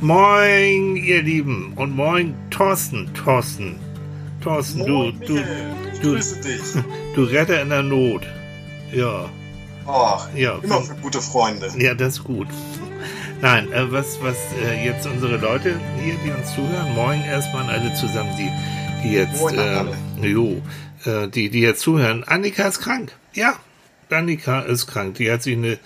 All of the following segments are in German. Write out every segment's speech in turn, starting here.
Moin, ihr Lieben. Und moin, Thorsten. Thorsten. Thorsten, Moin, du, du, du, grüße dich. du Retter in der Not. Ja, Ach, Ja. immer für gute Freunde. ja, das ist gut. Nein, äh, was, was äh, jetzt unsere Leute hier, die uns zuhören, moin erstmal an alle zusammen, die, die jetzt, Moin äh, jo, äh, die, die jetzt zuhören. Annika ist krank. Ja, Annika ist krank. Die hat sich eine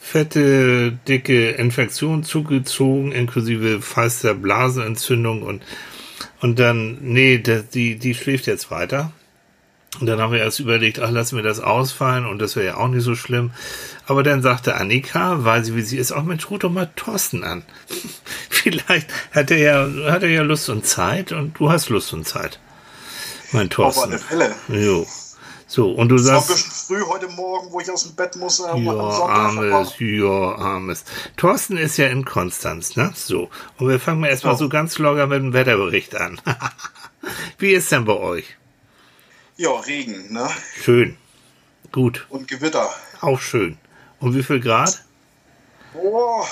fette, dicke Infektion zugezogen, inklusive feister Blasenentzündung und, und dann, nee, das, die, die schläft jetzt weiter. Und dann haben wir erst überlegt, ach, lassen wir das ausfallen und das wäre ja auch nicht so schlimm. Aber dann sagte Annika, weil sie wie sie ist, auch Mensch, ruf doch mal Thorsten an. Vielleicht hat er ja, hat er ja Lust und Zeit und du hast Lust und Zeit. Mein Auf Thorsten. alle Fälle. Jo. So, und du Es war ein sagst, bisschen früh heute Morgen, wo ich aus dem Bett muss. Äh, ja, am Sonntag. armes, ja, armes. Thorsten ist ja in Konstanz, ne? So. Und wir fangen mal erstmal Ja. so ganz locker mit dem Wetterbericht an. wie ist denn bei euch? Ja, Regen, ne? Schön. Gut. Und Gewitter. Auch schön. Und wie viel Grad? Oh,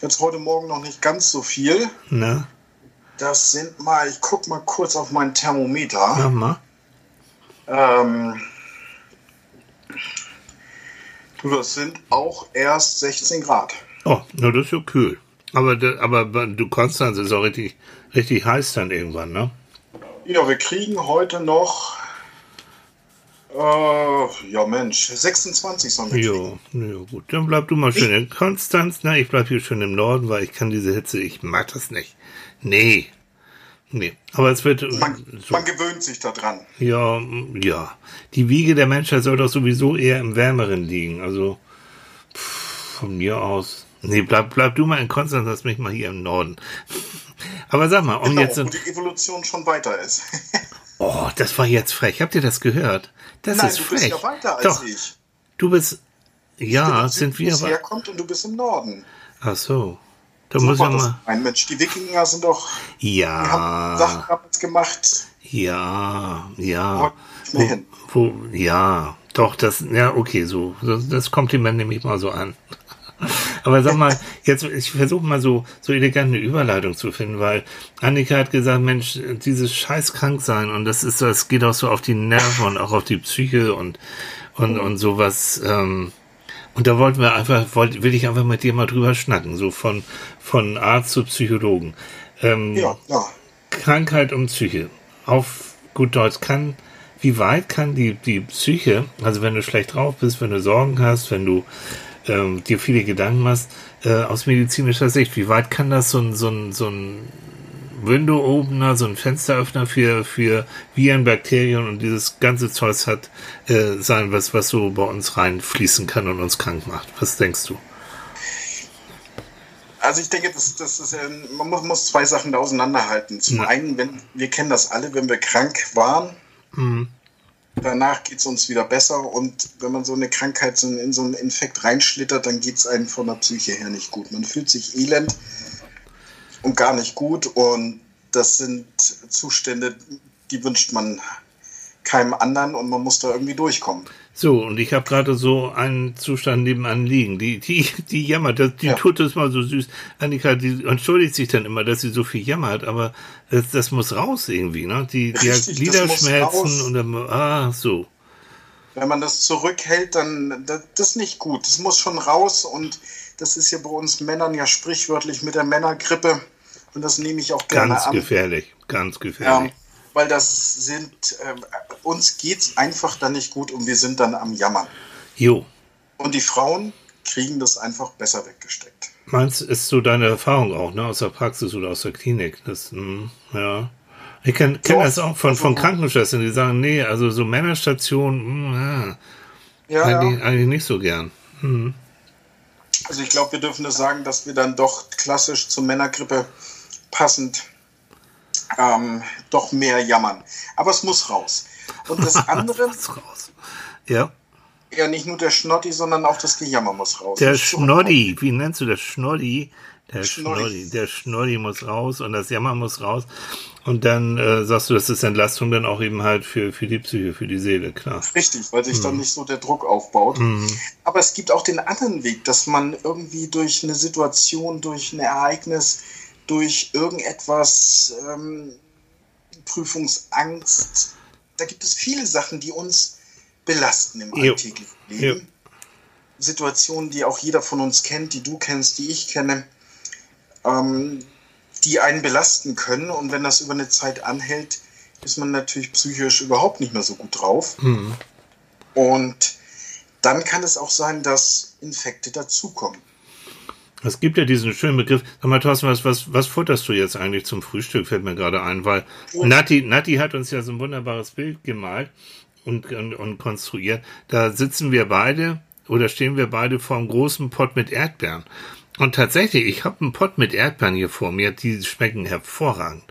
jetzt heute Morgen noch nicht ganz so viel. Ne? Das sind mal, ich guck mal kurz auf mein Thermometer. Mach mal. Ähm, du, das sind auch erst 16 Grad. Oh, na, das ist ja kühl. Aber, aber du Konstanz ist auch richtig, richtig heiß dann irgendwann, ne? Ja, wir kriegen heute noch, äh, ja Mensch, 26 sollen wir kriegen. Jo, ja, gut. Dann bleib du mal schön in Konstanz. Na, ich bleib hier schön im Norden, weil ich kann diese Hitze, ich mag das nicht. Nee. Nee. Aber es wird, Man, so, man gewöhnt sich daran. ja, ja. Die Wiege der Menschheit soll doch sowieso eher im Wärmeren liegen. Also, pff, von mir aus. Nee, bleib, bleib du mal in Konstanz, lass mich mal hier im Norden. Aber sag mal, um Genau, jetzt, wo die Evolution schon weiter ist. Oh, das war jetzt frech. Habt ihr das gehört? Das Nein, ist du frech. bist ja weiter als Doch, ich. du bist. Ja, Ich bin sind wir herkommt und du bist im Norden. Ach so. Da So muss ja mal. Ein Mensch, die Wikinger sind doch, die haben Sachen Ja, damals gemacht. ja, ja. Hin. Wo, ja, doch, das, ja, okay, so. Das, das Kompliment nehme ich mal so an. Aber sag mal, jetzt, ich versuche mal so, so elegant eine Überleitung zu finden, weil Annika hat gesagt, Mensch, dieses scheiß Kranksein und das ist, das geht auch so auf die Nerven und auch auf die Psyche und, und, und sowas, ähm, und da wollten wir einfach, wollt, will ich einfach mit dir mal drüber schnacken, so von, von Arzt zu Psychologen. Ähm, Ja, ja. Krankheit und Psyche. Auf gut Deutsch kann, wie weit kann die, die Psyche, also wenn du schlecht drauf bist, wenn du Sorgen hast, wenn du ähm, dir viele Gedanken machst, äh, aus medizinischer Sicht, wie weit kann das so ein, so ein, so ein Window-Opener, so ein Fensteröffner für, für Viren, Bakterien und dieses ganze Zeugs hat, äh, sein, was, was so bei uns reinfließen kann und uns krank macht? Was denkst du? Also ich denke, das, das ist, ja- man muss, zwei Sachen da auseinanderhalten. Zum Ja. einen, wenn, wir kennen das alle, wenn wir krank waren, danach geht es uns wieder besser und wenn man so eine Krankheit so in, in so einen Infekt reinschlittert, dann geht es einem von der Psyche her nicht gut. Man fühlt sich elend und gar nicht gut und das sind Zustände, die wünscht man keinem anderen und man muss da irgendwie durchkommen. So, und ich habe gerade so einen Zustand nebenan liegen. Die, die, die jammert, das, die Ja. tut das mal so süß. Annika, die entschuldigt sich dann immer, dass sie so viel jammert, aber das, das muss raus irgendwie, ne? Die, die hat Richtig, muss Gliederschmerzen und dann, ah, so. Wenn man das zurückhält, dann das, das ist nicht gut. Das muss schon raus und das ist ja bei uns Männern ja sprichwörtlich mit der Männergrippe und das nehme ich auch gerne Ganz an. gefährlich, ganz gefährlich. weil das sind, äh, uns geht's einfach dann nicht gut und wir sind dann am Jammern. Jo, Und die Frauen kriegen das einfach besser weggesteckt. meinst ist so deine Erfahrung auch, ne? Aus der Praxis oder aus der Klinik? Das, hm, ja. Ich kenne kenn Doch, das auch von, von also- Krankenschwestern, die sagen, nee, also so Männerstationen, hm, ja, Ja, eigentlich, ja. eigentlich nicht so gern. Hm. Also ich glaube, wir dürfen das sagen, dass wir dann doch klassisch zur Männergrippe passend ähm, doch mehr jammern. Aber es muss raus. Und das andere, Was raus. Ja. Ja, nicht nur der Schnotti, sondern auch das Gejammer muss raus. Der Schnoddi, wie nennst du das Schnoddi? Der Schnoddi. der Schnoddi muss raus und das Jammer muss raus. Und dann äh, sagst du, das ist Entlastung dann auch eben halt für, für die Psyche, für die Seele, klar. Richtig, weil sich hm. dann nicht so der Druck aufbaut. Hm. Aber es gibt auch den anderen Weg, dass man irgendwie durch eine Situation, durch ein Ereignis, durch irgendetwas, ähm, Prüfungsangst, da gibt es viele Sachen, die uns belasten im jo. alltäglichen Leben. Jo. Situationen, die auch jeder von uns kennt, die du kennst, die ich kenne, ähm, die einen belasten können. Und wenn das über eine Zeit anhält, ist man natürlich psychisch überhaupt nicht mehr so gut drauf. Mhm. Und dann kann es auch sein, dass Infekte dazukommen. Es gibt ja diesen schönen Begriff. Sag mal, Thorsten, was, was, was futterst du jetzt eigentlich zum Frühstück? Fällt mir gerade ein, weil Nati, Nati hat uns ja so ein wunderbares Bild gemalt und, und, und konstruiert. Da sitzen wir beide oder stehen wir beide vor einem großen Pott mit Erdbeeren. Und tatsächlich, ich habe einen Pott mit Erdbeeren hier vor mir, die schmecken hervorragend.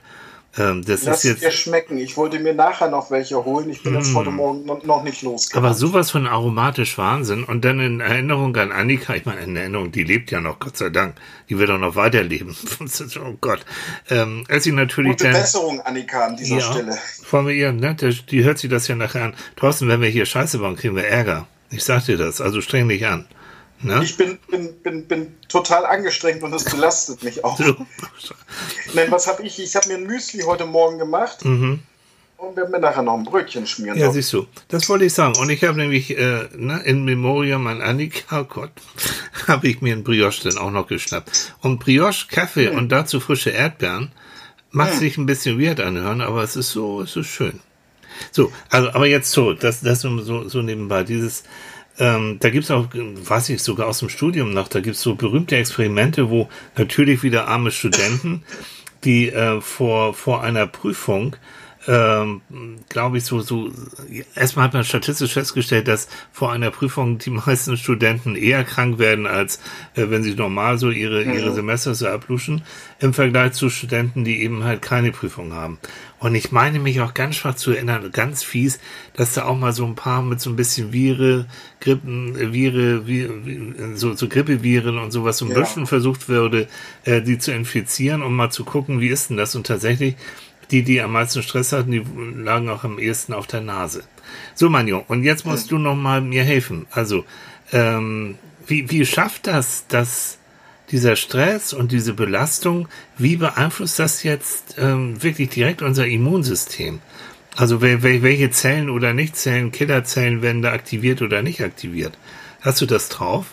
Ähm, das Lass ist jetzt, dir schmecken. Ich wollte mir nachher noch welche holen. Ich bin mm. jetzt heute Morgen noch nicht los. Aber sowas von aromatisch Wahnsinn. Und dann in Erinnerung an Annika, ich meine, in Erinnerung, die lebt ja noch, Gott sei Dank. Die wird auch noch weiterleben. oh Gott. Ähm, als sie natürlich Gute dann, Besserung, Annika, an dieser ja, Stelle. Vor mir ihr, ne, die, die hört sich das ja nachher an. Thorsten, wenn wir hier Scheiße bauen, kriegen wir Ärger. Ich sag dir das. Also streng dich an. Ne? Ich bin, bin, bin, bin total angestrengt und das belastet mich auch. Nein, was habe ich? Ich habe mir ein Müsli heute Morgen gemacht. Mhm. Und werde mir nachher noch ein Brötchen schmieren. Ja, siehst du. Das wollte ich sagen. Und ich habe nämlich äh, ne, in Memoriam an Annika, oh Gott, habe ich mir ein Brioche dann auch noch geschnappt. Und Brioche, Kaffee hm. und dazu frische Erdbeeren macht hm. sich ein bisschen weird anhören, aber es ist so, es ist schön. So, also, aber jetzt so, das, das so, so nebenbei, dieses, ähm, da gibt es auch, weiß ich sogar aus dem Studium noch, da gibt es so berühmte Experimente, wo natürlich wieder arme Studenten, die äh, vor, vor einer Prüfung ähm, glaube ich, so, so, erstmal hat man statistisch festgestellt, dass vor einer Prüfung die meisten Studenten eher krank werden, als äh, wenn sie normal so ihre, mhm. ihre Semester so abluschen, im Vergleich zu Studenten, die eben halt keine Prüfung haben. Und ich meine mich auch ganz schwach zu erinnern, ganz fies, dass da auch mal so ein paar mit so ein bisschen Vire, Grippen, Vire, Vire so, so Grippeviren und sowas so ein ja. bisschen versucht würde, äh, die zu infizieren, um mal zu gucken, wie ist denn das? Und tatsächlich die, die am meisten Stress hatten, die lagen auch am ehesten auf der Nase. So, Manjo, und jetzt musst du noch mal mir helfen. Also, ähm, wie, wie schafft das, dass dieser Stress und diese Belastung, wie beeinflusst das jetzt ähm, wirklich direkt unser Immunsystem? Also welche Zellen oder Nichtzellen, Killerzellen werden da aktiviert oder nicht aktiviert? Hast du das drauf?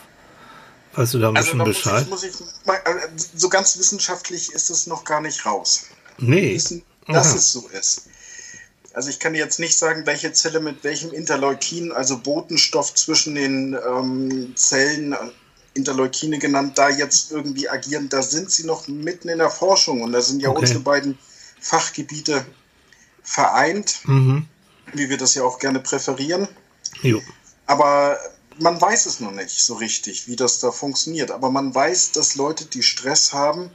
Weißt du da ein also, bisschen Bescheid? Muss ich, muss ich, äh, so ganz wissenschaftlich ist es noch gar nicht raus. Nee. Wissen, dass es so ist. Also ich kann jetzt nicht sagen, welche Zelle mit welchem Interleukin, also Botenstoff zwischen den ähm, Zellen, Interleukine genannt, da jetzt irgendwie agieren. Da sind sie noch mitten in der Forschung und da sind ja okay. unsere beiden Fachgebiete vereint, mhm. wie wir das ja auch gerne präferieren. Jo. Aber man weiß es noch nicht so richtig, wie das da funktioniert. Aber man weiß, dass Leute, die Stress haben,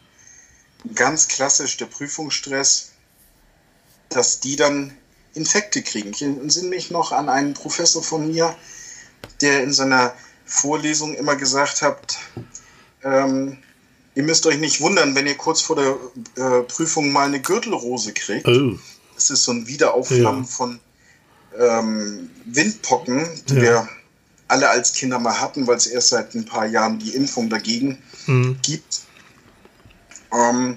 ganz klassisch der Prüfungsstress, dass die dann Infekte kriegen. Ich entsinne mich noch an einen Professor von mir, der in seiner Vorlesung immer gesagt hat, ähm, ihr müsst euch nicht wundern, wenn ihr kurz vor der äh, Prüfung mal eine Gürtelrose kriegt. Oh. Das ist so ein Wiederaufflammen ja. von ähm, Windpocken, die ja. wir alle als Kinder mal hatten, weil es erst seit ein paar Jahren die Impfung dagegen mhm. gibt. Ähm,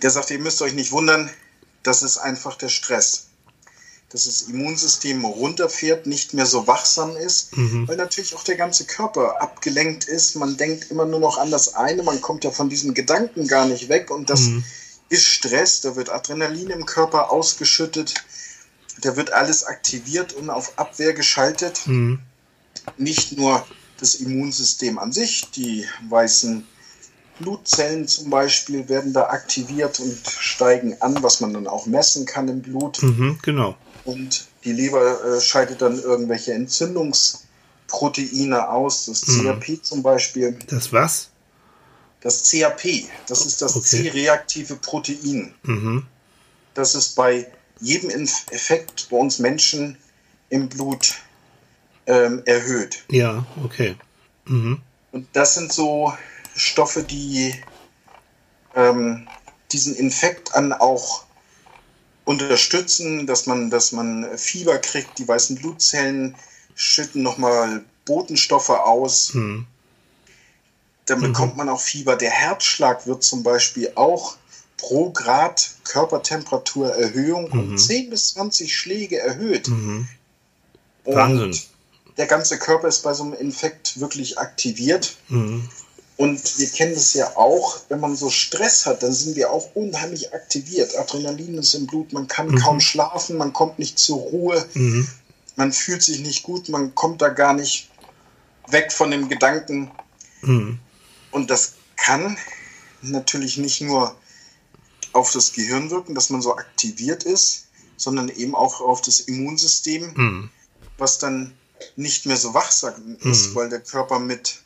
der sagt, ihr müsst euch nicht wundern, das ist einfach der Stress. Dass das Immunsystem runterfährt, nicht mehr so wachsam ist, mhm. weil natürlich auch der ganze Körper abgelenkt ist. Man denkt immer nur noch an das eine, man kommt ja von diesen Gedanken gar nicht weg und das mhm. ist Stress. Da wird Adrenalin im Körper ausgeschüttet, da wird alles aktiviert und auf Abwehr geschaltet. Mhm. Nicht nur das Immunsystem an sich, die weißen Blutzellen zum Beispiel werden da aktiviert und steigen an, was man dann auch messen kann im Blut. Mhm, genau. Und die Leber äh, scheidet dann irgendwelche Entzündungsproteine aus, das mhm. CRP zum Beispiel. Das was? Das CRP, das ist das okay. C-reaktive Protein. Mhm. Das ist bei jedem Effekt bei uns Menschen im Blut ähm, erhöht. Ja, okay. Mhm. Und das sind so Stoffe, die ähm, diesen Infekt an auch unterstützen, dass man, dass man Fieber kriegt, die weißen Blutzellen schütten nochmal Botenstoffe aus. Mhm. Dann mhm. bekommt man auch Fieber. Der Herzschlag wird zum Beispiel auch pro Grad Körpertemperaturerhöhung mhm. um 10 bis 20 Schläge erhöht. Mhm. Wahnsinn. der ganze Körper ist bei so einem Infekt wirklich aktiviert. Mhm. Und wir kennen das ja auch, wenn man so Stress hat, dann sind wir auch unheimlich aktiviert. Adrenalin ist im Blut, man kann mhm. kaum schlafen, man kommt nicht zur Ruhe, mhm. man fühlt sich nicht gut, man kommt da gar nicht weg von dem Gedanken. Mhm. Und das kann natürlich nicht nur auf das Gehirn wirken, dass man so aktiviert ist, sondern eben auch auf das Immunsystem, mhm. was dann nicht mehr so wachsam ist, mhm. weil der Körper mit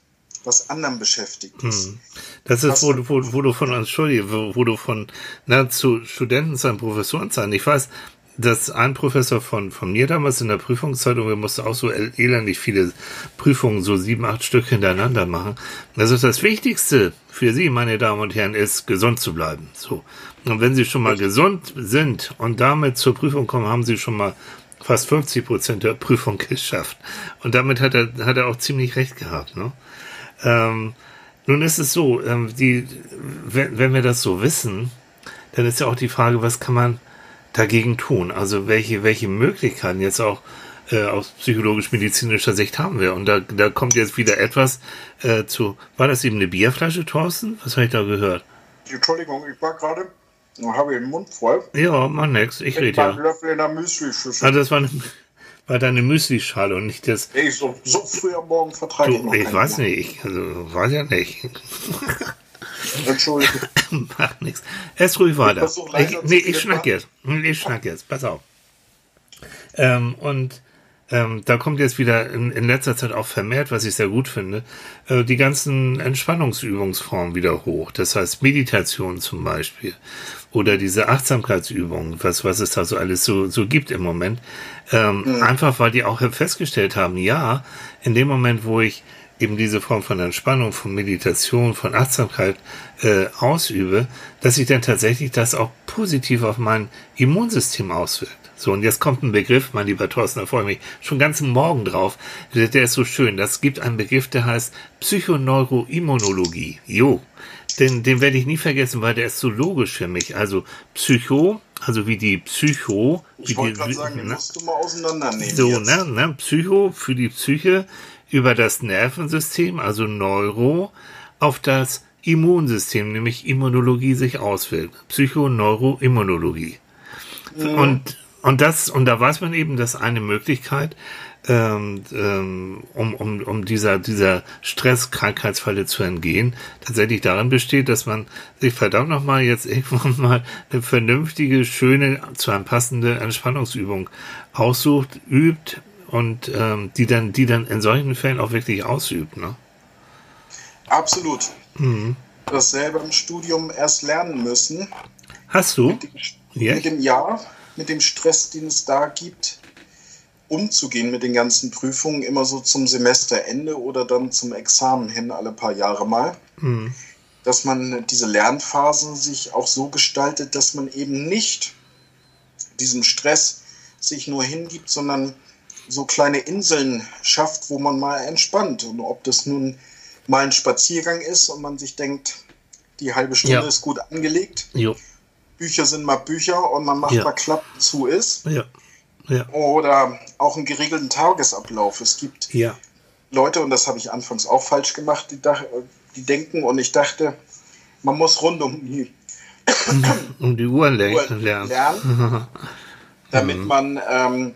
was anderem beschäftigt ist. Hm. Das ist, wo, wo, wo du von, entschuldige, wo, wo du von, na, zu Studenten sein, Professoren sein. Ich weiß, dass ein Professor von, von mir damals in der Prüfungszeitung, wir mussten auch so elendig viele Prüfungen, so sieben, acht Stück hintereinander machen. Also das Wichtigste für Sie, meine Damen und Herren, ist, gesund zu bleiben. So. Und wenn Sie schon mal gesund sind und damit zur Prüfung kommen, haben Sie schon mal fast 50 Prozent der Prüfung geschafft. Und damit hat er, hat er auch ziemlich recht gehabt, ne? Ähm, nun ist es so, ähm, die, wenn, wenn wir das so wissen, dann ist ja auch die Frage, was kann man dagegen tun? Also welche, welche Möglichkeiten jetzt auch äh, aus psychologisch-medizinischer Sicht haben wir? Und da, da kommt jetzt wieder etwas äh, zu. War das eben eine Bierflasche, Thorsten? Was habe ich da gehört? Entschuldigung, ich war gerade, habe den Mund voll. Ja, mach nix, ich rede ja. Löffel in der Müsli-Schüssel. Ah, das war eine, war deine Müsli-Schale und nicht das. Ich so, so früh am Morgen vertrage ich noch Ich weiß mehr. nicht, also weiß ja nicht. Entschuldigung. Macht nichts. Ess ruhig weiter. Ich, nee, ich schnack jetzt. Ich schnack jetzt. Pass auf. Ähm, und ähm, da kommt jetzt wieder in, in, letzter Zeit auch vermehrt, was ich sehr gut finde, äh, die ganzen Entspannungsübungsformen wieder hoch. Das heißt Meditation zum Beispiel oder diese Achtsamkeitsübungen, was, was es da so alles so, so gibt im Moment. Ähm, mhm. Einfach weil die auch festgestellt haben, ja, in dem Moment, wo ich eben diese Form von Entspannung, von Meditation, von Achtsamkeit äh, ausübe, dass sich dann tatsächlich das auch positiv auf mein Immunsystem auswirkt. So, und jetzt kommt ein Begriff, mein lieber Thorsten, da freue ich mich schon ganz Morgen drauf. Der, der ist so schön. Das gibt einen Begriff, der heißt Psychoneuroimmunologie. Jo. Den, den werde ich nie vergessen, weil der ist so logisch für mich. Also Psycho, also wie die Psycho. Ich wollte gerade sagen, ne? musst du mal auseinandernehmen. So, jetzt. ne, ne, Psycho für die Psyche über das Nervensystem, also Neuro, auf das Immunsystem, nämlich Immunologie sich auswirkt. Psychoneuroimmunologie. Mhm. Und und das, und da weiß man eben, dass eine Möglichkeit, ähm, ähm, um, um, um dieser, dieser Stress-Krankheitsfalle zu entgehen, tatsächlich darin besteht, dass man sich verdammt nochmal jetzt irgendwann mal eine vernünftige, schöne, zu einem passende Entspannungsübung aussucht, übt und ähm, die dann, die dann in solchen Fällen auch wirklich ausübt, ne? Absolut. Mhm. Das selber im Studium erst lernen müssen. Hast du? Mit dem, ja. mit dem Jahr mit dem Stress, den es da gibt, umzugehen mit den ganzen Prüfungen, immer so zum Semesterende oder dann zum Examen hin, alle paar Jahre mal. Mhm. Dass man diese Lernphasen sich auch so gestaltet, dass man eben nicht diesem Stress sich nur hingibt, sondern so kleine Inseln schafft, wo man mal entspannt. Und ob das nun mal ein Spaziergang ist und man sich denkt, die halbe Stunde ja. ist gut angelegt. Jo. Bücher sind mal Bücher und man macht ja. mal Klappen zu ist. Ja. Ja. Oder auch einen geregelten Tagesablauf. Es gibt ja. Leute, und das habe ich anfangs auch falsch gemacht, die, die denken und ich dachte, man muss rund um die, um die Uhr lernen, lernen damit mhm. man ähm,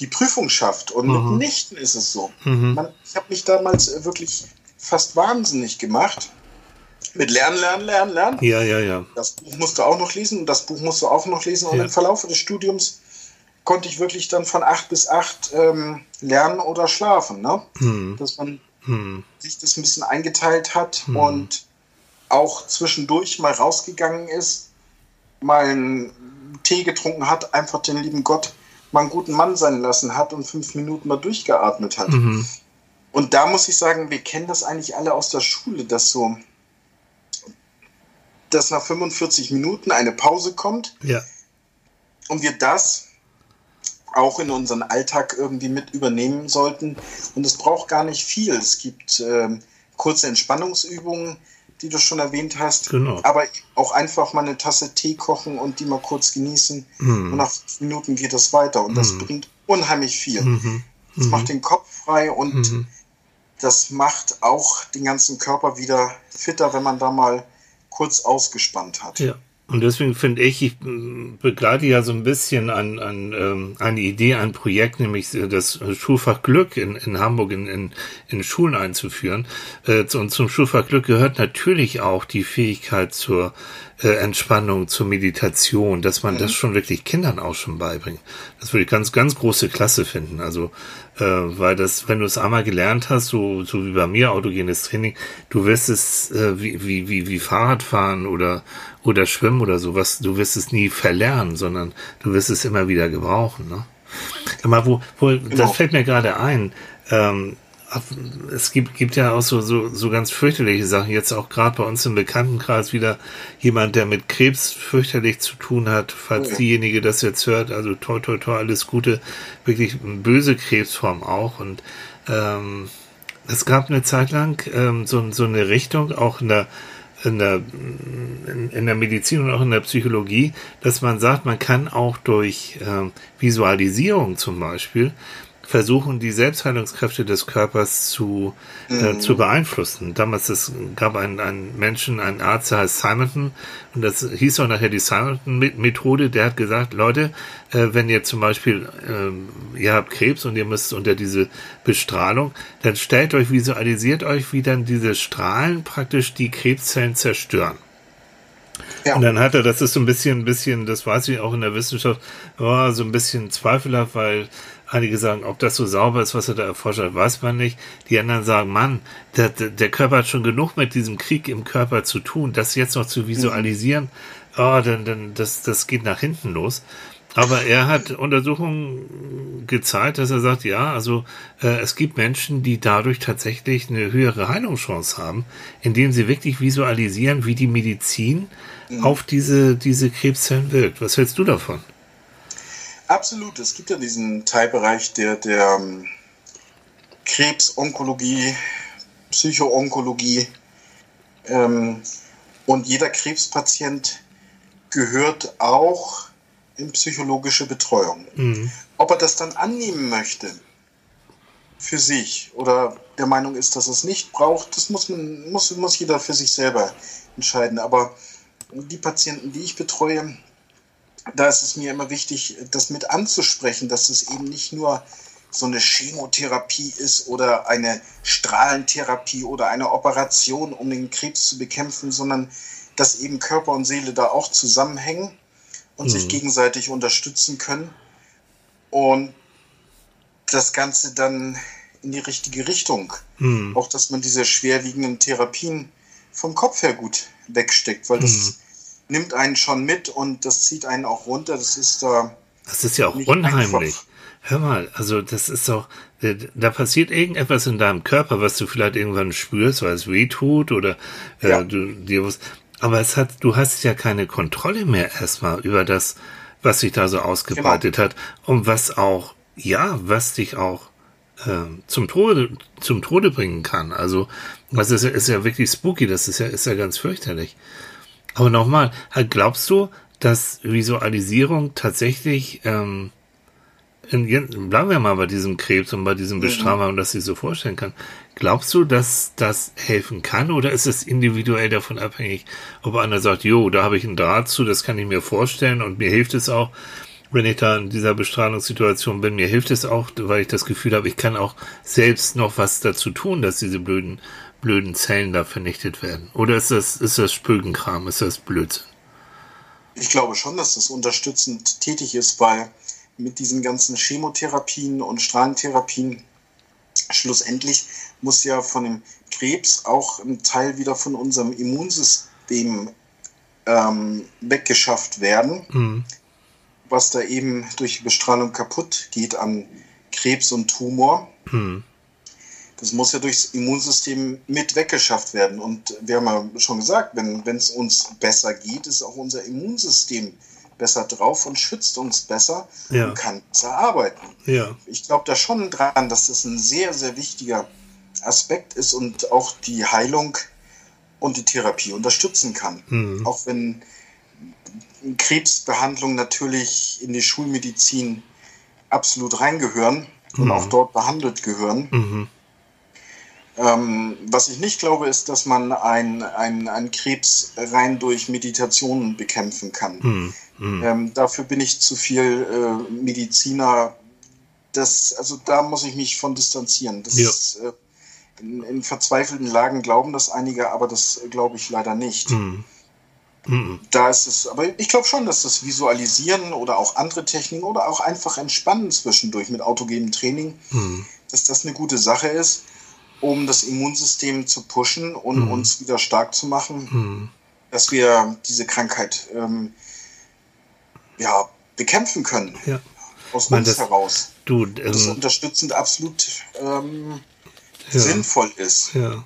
die Prüfung schafft. Und mhm. mitnichten ist es so. Mhm. Man, ich habe mich damals wirklich fast wahnsinnig gemacht mit Lernen, Lernen, Lernen, Lernen. Ja, ja, ja. Das Buch musst du auch noch lesen und das Buch musst du auch noch lesen. Und ja. im Verlauf des Studiums konnte ich wirklich dann von acht bis acht ähm, lernen oder schlafen. Ne? Hm. Dass man hm. sich das ein bisschen eingeteilt hat hm. und auch zwischendurch mal rausgegangen ist, mal einen Tee getrunken hat, einfach den lieben Gott mal einen guten Mann sein lassen hat und fünf Minuten mal durchgeatmet hat. Mhm. Und da muss ich sagen, wir kennen das eigentlich alle aus der Schule, dass so, dass nach 45 Minuten eine Pause kommt. Ja. Und wir das auch in unseren Alltag irgendwie mit übernehmen sollten. Und es braucht gar nicht viel. Es gibt äh, kurze Entspannungsübungen, die du schon erwähnt hast. Genau. Aber auch einfach mal eine Tasse Tee kochen und die mal kurz genießen. Mhm. Und nach fünf Minuten geht es weiter. Und das mhm. bringt unheimlich viel. Mhm. Das macht mhm. den Kopf frei und mhm. das macht auch den ganzen Körper wieder fitter, wenn man da mal kurz ausgespannt hat. Ja. Und deswegen finde ich, ich begleite ja so ein bisschen an, an ähm, eine Idee, ein Projekt, nämlich das Schulfach Glück in, in Hamburg in, in, in Schulen einzuführen. Äh, und zum Schulfach Glück gehört natürlich auch die Fähigkeit zur äh, Entspannung, zur Meditation, dass man mhm. das schon wirklich Kindern auch schon beibringt. Das würde ich ganz, ganz große Klasse finden. Also, äh, weil das, wenn du es einmal gelernt hast, so, so wie bei mir, autogenes Training, du wirst es äh, wie, wie, wie, wie Fahrradfahren oder, oder Schwimmen oder sowas, du wirst es nie verlernen, sondern du wirst es immer wieder gebrauchen. Ne? Aber wo, wo genau. das fällt mir gerade ein. Ähm, es gibt, gibt ja auch so, so, so ganz fürchterliche Sachen. Jetzt auch gerade bei uns im Bekanntenkreis wieder jemand, der mit Krebs fürchterlich zu tun hat, falls okay. diejenige das jetzt hört. Also toi, toi, toi, alles Gute. Wirklich böse Krebsform auch. Und ähm, es gab eine Zeit lang ähm, so, so eine Richtung, auch in der in der, in, in, der Medizin und auch in der Psychologie, dass man sagt, man kann auch durch ähm, Visualisierung zum Beispiel versuchen, die Selbstheilungskräfte des Körpers zu, äh, mhm. zu beeinflussen. Damals es gab einen, einen Menschen, einen Arzt, der heißt Simonton, und das hieß auch nachher die Simonton-Methode, der hat gesagt, Leute, äh, wenn ihr zum Beispiel, äh, ihr habt Krebs und ihr müsst unter diese Bestrahlung, dann stellt euch, visualisiert euch, wie dann diese Strahlen praktisch die Krebszellen zerstören. Ja. Und dann hat er, das ist so ein bisschen, ein bisschen, das weiß ich auch in der Wissenschaft, oh, so ein bisschen zweifelhaft, weil Einige sagen, ob das so sauber ist, was er da erforscht hat, weiß man nicht. Die anderen sagen, Mann, der, der Körper hat schon genug mit diesem Krieg im Körper zu tun, das jetzt noch zu visualisieren, oh, dann, dann, das, das geht nach hinten los. Aber er hat Untersuchungen gezeigt, dass er sagt, ja, also äh, es gibt Menschen, die dadurch tatsächlich eine höhere Heilungschance haben, indem sie wirklich visualisieren, wie die Medizin mhm. auf diese, diese Krebszellen wirkt. Was hältst du davon? Absolut. Es gibt ja diesen Teilbereich der, der ähm, Krebsonkologie, Psychoonkologie. Ähm, und jeder Krebspatient gehört auch in psychologische Betreuung. Mhm. Ob er das dann annehmen möchte für sich oder der Meinung ist, dass es nicht braucht, das muss, man, muss, muss jeder für sich selber entscheiden. Aber die Patienten, die ich betreue, da ist es mir immer wichtig, das mit anzusprechen, dass es eben nicht nur so eine Chemotherapie ist oder eine Strahlentherapie oder eine Operation, um den Krebs zu bekämpfen, sondern dass eben Körper und Seele da auch zusammenhängen und mhm. sich gegenseitig unterstützen können und das Ganze dann in die richtige Richtung. Mhm. Auch, dass man diese schwerwiegenden Therapien vom Kopf her gut wegsteckt, weil das mhm nimmt einen schon mit und das zieht einen auch runter. Das ist da. Äh, das ist ja auch unheimlich. Einfach. Hör mal, also das ist doch, da passiert irgendetwas in deinem Körper, was du vielleicht irgendwann spürst, weil es weh tut oder äh, ja. du dir was. Aber es hat, du hast ja keine Kontrolle mehr erstmal über das, was sich da so ausgebreitet genau. hat und was auch, ja, was dich auch äh, zum Tode, zum Tode bringen kann. Also, was ist, ist ja wirklich spooky, das ist ja, ist ja ganz fürchterlich. Aber nochmal, halt glaubst du, dass Visualisierung tatsächlich, ähm, in, bleiben wir mal bei diesem Krebs und bei diesem mhm. Bestrafer und dass sie so vorstellen kann. Glaubst du, dass das helfen kann oder ist es individuell davon abhängig, ob einer sagt, jo, da habe ich einen Draht zu, das kann ich mir vorstellen und mir hilft es auch, wenn ich da in dieser Bestrahlungssituation bin, mir hilft es auch, weil ich das Gefühl habe, ich kann auch selbst noch was dazu tun, dass diese blöden blöden Zellen da vernichtet werden? Oder ist das, ist das Spögenkram, ist das Blödsinn? Ich glaube schon, dass das unterstützend tätig ist, weil mit diesen ganzen Chemotherapien und Strahlentherapien schlussendlich muss ja von dem Krebs auch ein Teil wieder von unserem Immunsystem ähm, weggeschafft werden. Mhm. Was da eben durch Bestrahlung kaputt geht an Krebs und Tumor. Hm. Das muss ja durchs Immunsystem mit weggeschafft werden. Und wir haben ja schon gesagt, wenn es uns besser geht, ist auch unser Immunsystem besser drauf und schützt uns besser ja. und kann besser arbeiten. Ja. Ich glaube da schon dran, dass das ein sehr, sehr wichtiger Aspekt ist und auch die Heilung und die Therapie unterstützen kann. Mhm. Auch wenn Krebsbehandlung natürlich in die Schulmedizin absolut reingehören und mhm. auch dort behandelt gehören. Mhm. Ähm, was ich nicht glaube, ist, dass man einen ein Krebs rein durch Meditationen bekämpfen kann. Mhm. mhm. Ähm, dafür bin ich zu viel äh, Mediziner. Das, also da muss ich mich von distanzieren. Das ja. ist, äh, in, in, verzweifelten Lagen glauben das einige, aber das glaube ich leider nicht. Mhm. Da ist es, aber ich glaube schon, dass das Visualisieren oder auch andere Techniken oder auch einfach Entspannen zwischendurch mit autogenem Training, mhm. dass das eine gute Sache ist um das Immunsystem zu pushen und mhm. uns wieder stark zu machen, mhm. dass wir diese Krankheit ähm, ja, bekämpfen können. Ja. Aus uns das, heraus. Du, ähm, das unterstützend absolut ähm, ja. sinnvoll ist. Ja.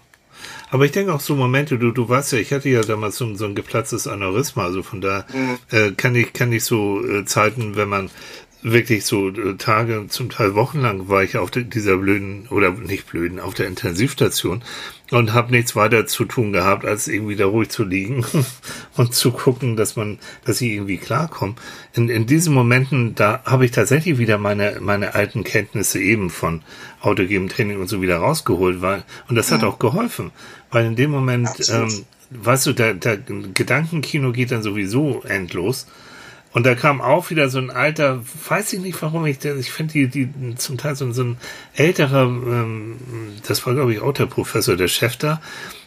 Aber ich denke auch so Momente, du, du weißt ja, ich hatte ja damals so, so ein geplatztes Aneurysma, also von da mhm. äh, kann ich, kann ich so äh, Zeiten, wenn man wirklich so äh, Tage, zum Teil wochenlang war ich auf dieser blöden, oder nicht blöden, auf der Intensivstation und habe nichts weiter zu tun gehabt, als irgendwie da ruhig zu liegen und zu gucken, dass man, dass ich irgendwie klarkomme. In, in diesen Momenten, da habe ich tatsächlich wieder meine, meine alten Kenntnisse eben von autogenem Training und so wieder rausgeholt, weil, und das hat auch geholfen, weil in dem Moment, ähm, weißt du, der, der Gedankenkino geht dann sowieso endlos und da kam auch wieder so ein alter, weiß ich nicht warum, ich, ich finde die, die zum Teil so, so ein älterer, ähm, das war glaube ich auch der Professor, der Chef da.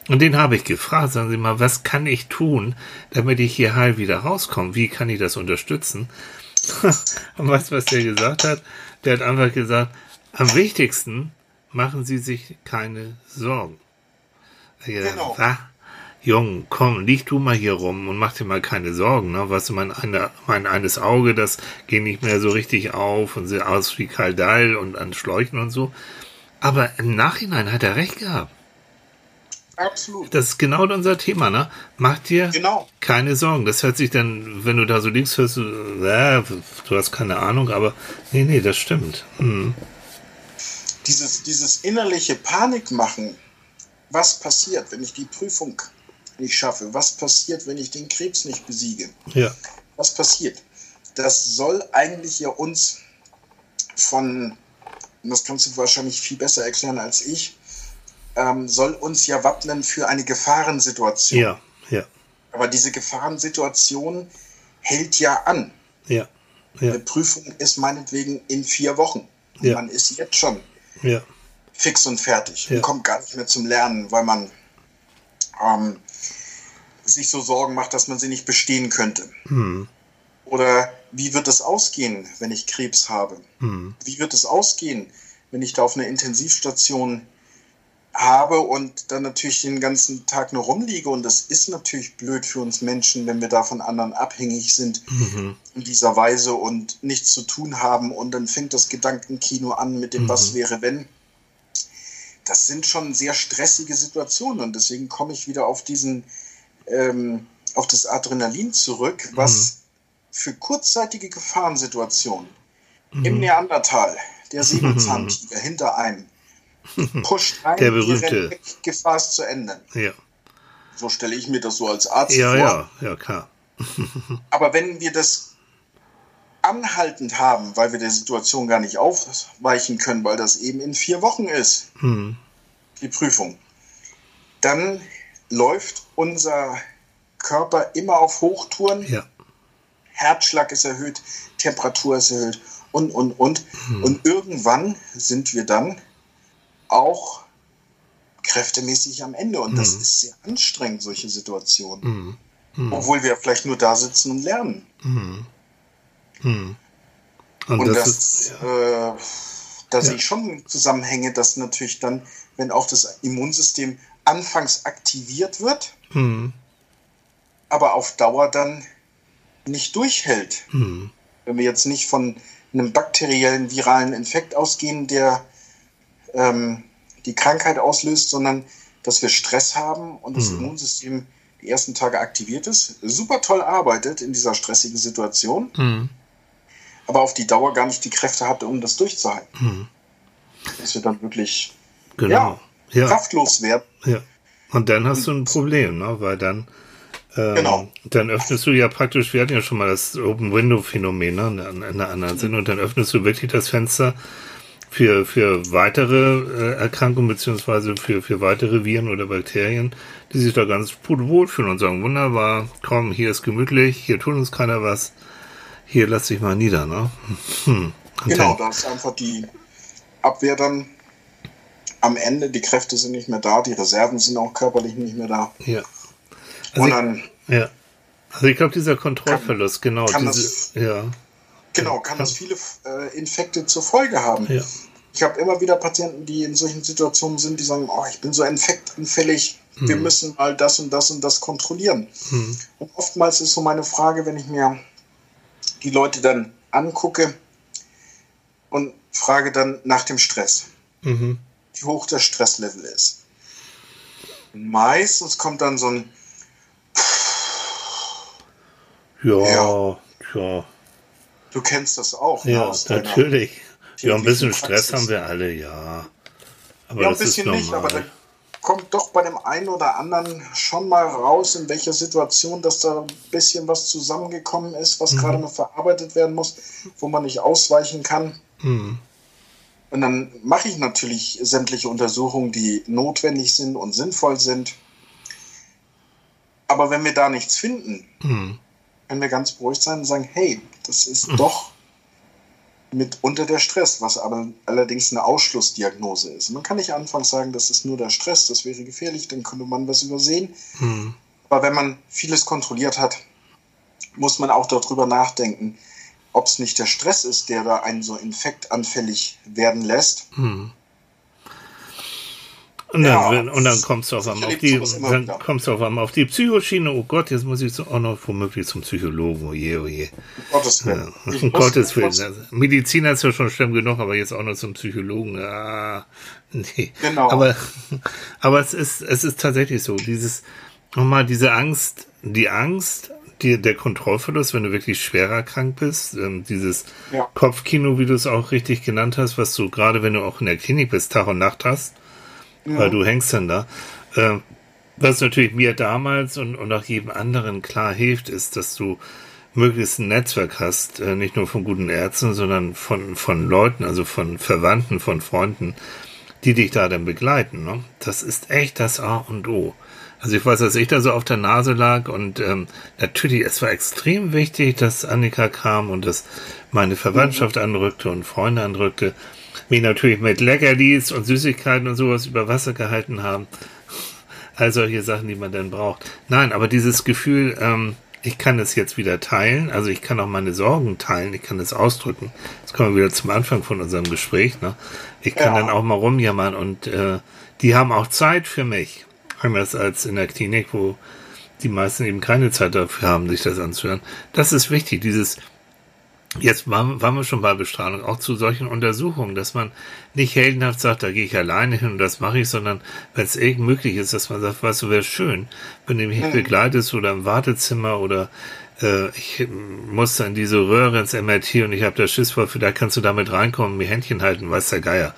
Und den habe ich gefragt, sagen Sie mal, was kann ich tun, damit ich hier heil wieder rauskomme? Wie kann ich das unterstützen? Und weißt du, was der gesagt hat? Der hat einfach gesagt, am wichtigsten machen Sie sich keine Sorgen. Genau. Was? Jung, komm, lieg du mal hier rum und mach dir mal keine Sorgen, ne? Weißt du, mein, eine, mein eines Auge, das geht nicht mehr so richtig auf und sieht aus wie Kaldall und an Schläuchen und so. Aber im Nachhinein hat er recht gehabt. Absolut. Das ist genau unser Thema, ne? Mach dir genau. keine Sorgen. Das hört sich dann, wenn du da so liegst, hörst du, äh, du hast keine Ahnung, aber nee, nee, das stimmt. Hm. Dieses, dieses innerliche Panikmachen, was passiert, wenn ich die Prüfung nicht schaffe? Was passiert, wenn ich den Krebs nicht besiege? Ja. Was passiert? Das soll eigentlich ja uns von, und das kannst du wahrscheinlich viel besser erklären als ich, ähm, soll uns ja wappnen für eine Gefahrensituation. Ja, ja. Aber diese Gefahrensituation hält ja an. Ja. ja. Eine Prüfung ist meinetwegen in vier Wochen. Ja. Man ist jetzt schon ja. fix und fertig und kommt gar nicht mehr zum Lernen, weil man ähm, sich so Sorgen macht, dass man sie nicht bestehen könnte. Hm. Oder wie wird es ausgehen, wenn ich Krebs habe? Hm. Wie wird es ausgehen, wenn ich da auf einer Intensivstation habe und dann natürlich den ganzen Tag nur rumliege? Und das ist natürlich blöd für uns Menschen, wenn wir da von anderen abhängig sind mhm. in dieser Weise und nichts zu tun haben. Und dann fängt das Gedankenkino an mit dem mhm. Was wäre wenn. Das sind schon sehr stressige Situationen und deswegen komme ich wieder auf diesen ähm, auf das Adrenalin zurück, was mhm. für kurzzeitige Gefahrensituationen mhm. im Neandertal, der Säbelzahntiger mhm. hinter einem, pusht rein, der berühmte. Weg, Gefahr ist zu Ende. Ja. So stelle ich mir das so als Arzt ja, vor. Ja, ja, klar. Aber wenn wir das anhaltend haben, weil wir der Situation gar nicht aufweichen können, weil das eben in vier Wochen ist, mhm. die Prüfung, dann läuft unser Körper immer auf Hochtouren. Ja. Herzschlag ist erhöht, Temperatur ist erhöht und, und, und. Hm. Und irgendwann sind wir dann auch kräftemäßig am Ende. Und hm. das ist sehr anstrengend, solche Situationen. Hm. hm. Obwohl wir vielleicht nur da sitzen und lernen. Hm. Hm. Und, und, das, das ist, ja. äh, da ja. sehe ich schon Zusammenhänge, dass natürlich dann, wenn auch das Immunsystem anfangs aktiviert wird, hm. aber auf Dauer dann nicht durchhält. Hm. Wenn wir jetzt nicht von einem bakteriellen viralen Infekt ausgehen, der ähm, die Krankheit auslöst, sondern dass wir Stress haben und das mhm. Immunsystem die ersten Tage aktiviert ist, super toll arbeitet in dieser stressigen Situation, mhm. aber auf die Dauer gar nicht die Kräfte hat, um das durchzuhalten. Mhm. Dass wir dann wirklich genau. ja, ja. kraftlos werden. Ja. Und dann hast du ein Problem, ne? weil dann ähm, genau. Dann öffnest du ja praktisch, wir hatten ja schon mal das Open-Window-Phänomen ne, in, einer anderen Sinn, und dann öffnest du wirklich das Fenster für, für weitere äh, Erkrankungen beziehungsweise für, für weitere Viren oder Bakterien, die sich da ganz gut wohlfühlen und sagen, wunderbar, komm, hier ist gemütlich, hier tut uns keiner was, hier lass dich mal nieder. Ne? Hm. Genau, da ist einfach die Abwehr dann am Ende, die Kräfte sind nicht mehr da, die Reserven sind auch körperlich nicht mehr da. Ja. Also und dann. Ich, ja. Also ich glaube, dieser Kontrollverlust, kann, genau. Kann diese, das, ja. Genau, kann, kann das viele äh, Infekte zur Folge haben. Ja. Ich habe immer wieder Patienten, die in solchen Situationen sind, die sagen, oh, ich bin so infektanfällig, hm. wir müssen mal das und das und das kontrollieren. Hm. Und oftmals ist so meine Frage, wenn ich mir die Leute dann angucke und frage dann nach dem Stress, mhm. Wie hoch der Stresslevel ist. Meistens kommt dann so ein ja, ja. ja. Du kennst das auch. Ne, ja, natürlich. Ja, ein bisschen Stress haben wir alle, ja. Aber ja, ein bisschen nicht, aber da kommt doch bei dem einen oder anderen schon mal raus, in welcher Situation, dass da ein bisschen was zusammengekommen ist, was mhm. gerade noch verarbeitet werden muss, wo man nicht ausweichen kann. Mhm. Und dann mache ich natürlich sämtliche Untersuchungen, die notwendig sind und sinnvoll sind. Aber wenn wir da nichts finden, mhm können wir ganz beruhigt sein und sagen, hey, das ist mhm. doch mitunter der Stress, was aber allerdings eine Ausschlussdiagnose ist. Man kann nicht anfangs sagen, das ist nur der Stress, das wäre gefährlich, dann könnte man was übersehen. Mhm. Aber wenn man vieles kontrolliert hat, muss man auch darüber nachdenken, ob es nicht der Stress ist, der da einen so infektanfällig werden lässt. Mhm. Und dann, ja, und dann kommst du auf einmal auf die, dann kommst du auf einmal auf die Psychoschiene. Oh Gott, jetzt muss ich so auch noch womöglich zum Psychologen. Oh je, oh je. Gottes Willen. Ja, um Gottes Willen. Also, Mediziner ist ja schon schlimm genug, aber jetzt auch noch zum Psychologen. Ah, nee. Genau. Aber, aber es ist, es ist tatsächlich so. Dieses, nochmal diese Angst, die Angst, die, der Kontrollverlust, wenn du wirklich schwerer krank bist, ähm, dieses ja. Kopfkino, wie du es auch richtig genannt hast, was du gerade, wenn du auch in der Klinik bist, Tag und Nacht hast, ja. weil du hängst dann da. Äh, was natürlich mir damals und, und auch jedem anderen klar hilft, ist, dass du möglichst ein Netzwerk hast, äh, nicht nur von guten Ärzten, sondern von, von Leuten, also von Verwandten, von Freunden, die dich da dann begleiten. Ne? Das ist echt das A und O. Also ich weiß, dass ich da so auf der Nase lag und ähm, natürlich, es war extrem wichtig, dass Annika kam und dass meine Verwandtschaft mhm. anrückte und Freunde anrückte mich natürlich mit Leckerlis und Süßigkeiten und sowas über Wasser gehalten haben. All solche Sachen, die man dann braucht. Nein, aber dieses Gefühl, ähm, ich kann es jetzt wieder teilen, also ich kann auch meine Sorgen teilen, ich kann es ausdrücken. Jetzt kommen wir wieder zum Anfang von unserem Gespräch. Ne? Ich kann ja. dann auch mal rumjammern und äh, die haben auch Zeit für mich. Anders als in der Klinik, wo die meisten eben keine Zeit dafür haben, sich das anzuhören. Das ist wichtig, dieses Jetzt waren, waren wir schon bei Bestrahlung, auch zu solchen Untersuchungen, dass man nicht heldenhaft sagt, da gehe ich alleine hin und das mache ich, sondern wenn es irgend möglich ist, dass man sagt, weißt du, wäre schön, wenn du mich mhm. begleitest oder im Wartezimmer oder äh, ich muss dann diese Röhre ins MRT und ich habe da Schiss vor, vielleicht kannst du damit reinkommen, mir Händchen halten, weiß der Geier.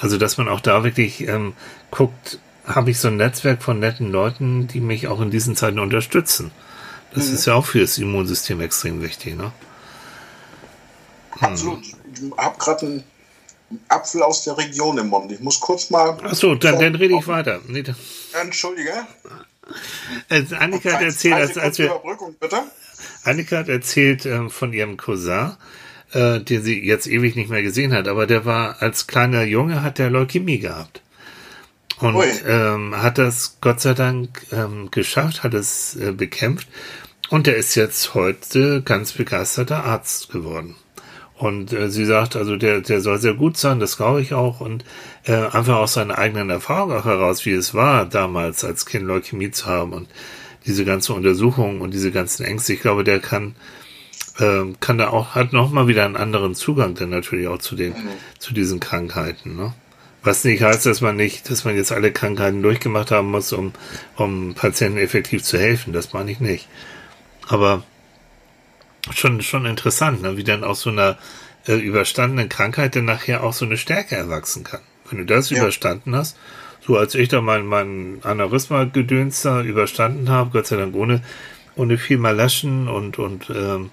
Also, dass man auch da wirklich ähm, guckt, habe ich so ein Netzwerk von netten Leuten, die mich auch in diesen Zeiten unterstützen. Das mhm. ist ja auch für das Immunsystem extrem wichtig, ne? Absolut. Ich habe gerade einen Apfel aus der Region im Mund. Ich muss kurz mal. Achso, dann, dann rede ich weiter. Nee, Entschuldige. Also Annika hat erzählt, als, als wir. Annika hat erzählt äh, von ihrem Cousin, äh, den sie jetzt ewig nicht mehr gesehen hat, aber der war als kleiner Junge hat der Leukämie gehabt. Und ähm, hat das Gott sei Dank ähm, geschafft, hat es äh, bekämpft. Und er ist jetzt heute ganz begeisterter Arzt geworden. Und äh, sie sagt, also der, der soll sehr gut sein, das glaube ich auch. Und äh, einfach aus seiner eigenen Erfahrung auch heraus, wie es war, damals als Kind Leukämie zu haben und diese ganze Untersuchung und diese ganzen Ängste. Ich glaube, der kann ähm, kann da auch, hat noch mal wieder einen anderen Zugang dann natürlich auch zu den, mhm. zu diesen Krankheiten, ne? Was nicht heißt, dass man nicht, dass man jetzt alle Krankheiten durchgemacht haben muss, um, um Patienten effektiv zu helfen. Das meine ich nicht. Aber schon, schon interessant, ne? wie dann aus so einer äh, überstandenen Krankheit dann nachher auch so eine Stärke erwachsen kann. Wenn du das ja. überstanden hast, so als ich da mein, mein Aneurysma-Gedöns da überstanden habe, Gott sei Dank ohne, ohne viel Malaschen und, und ähm,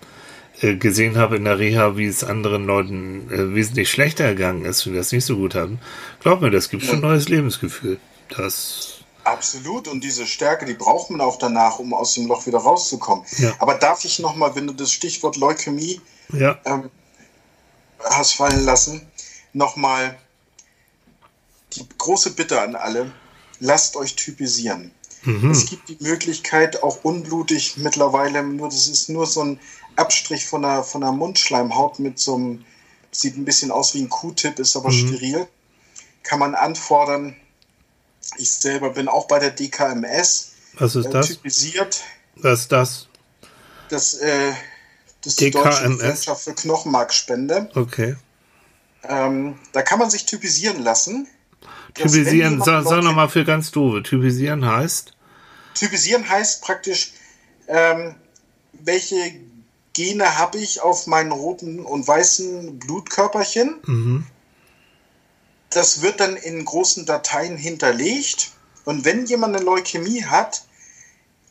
äh, gesehen habe in der Reha, wie es anderen Leuten äh, wesentlich schlechter ergangen ist, die das nicht so gut haben. Glaub mir, das gibt schon ein neues Lebensgefühl. Das Absolut. Und diese Stärke, die braucht man auch danach, um aus dem Loch wieder rauszukommen. Ja. Aber darf ich nochmal, wenn du das Stichwort Leukämie ja. ähm, hast fallen lassen, nochmal die große Bitte an alle, lasst euch typisieren. Mhm. Es gibt die Möglichkeit, auch unblutig mittlerweile, nur das ist nur so ein Abstrich von der, von der Mundschleimhaut mit so einem, sieht ein bisschen aus wie ein Q-Tip, ist aber mhm. steril. Kann man anfordern. Ich selber bin auch bei der DKMS. Was ist äh, das? Typisiert. Was ist das? Das, äh, das ist die Deutsche Gesellschaft für Knochenmarkspende. Okay. Ähm, da kann man sich typisieren lassen. Typisieren, sag, sag nochmal für ganz doofe. Typisieren heißt? Typisieren heißt praktisch, ähm, welche Gene habe ich auf meinen roten und weißen Blutkörperchen. Mhm. Das wird dann in großen Dateien hinterlegt. Und wenn jemand eine Leukämie hat,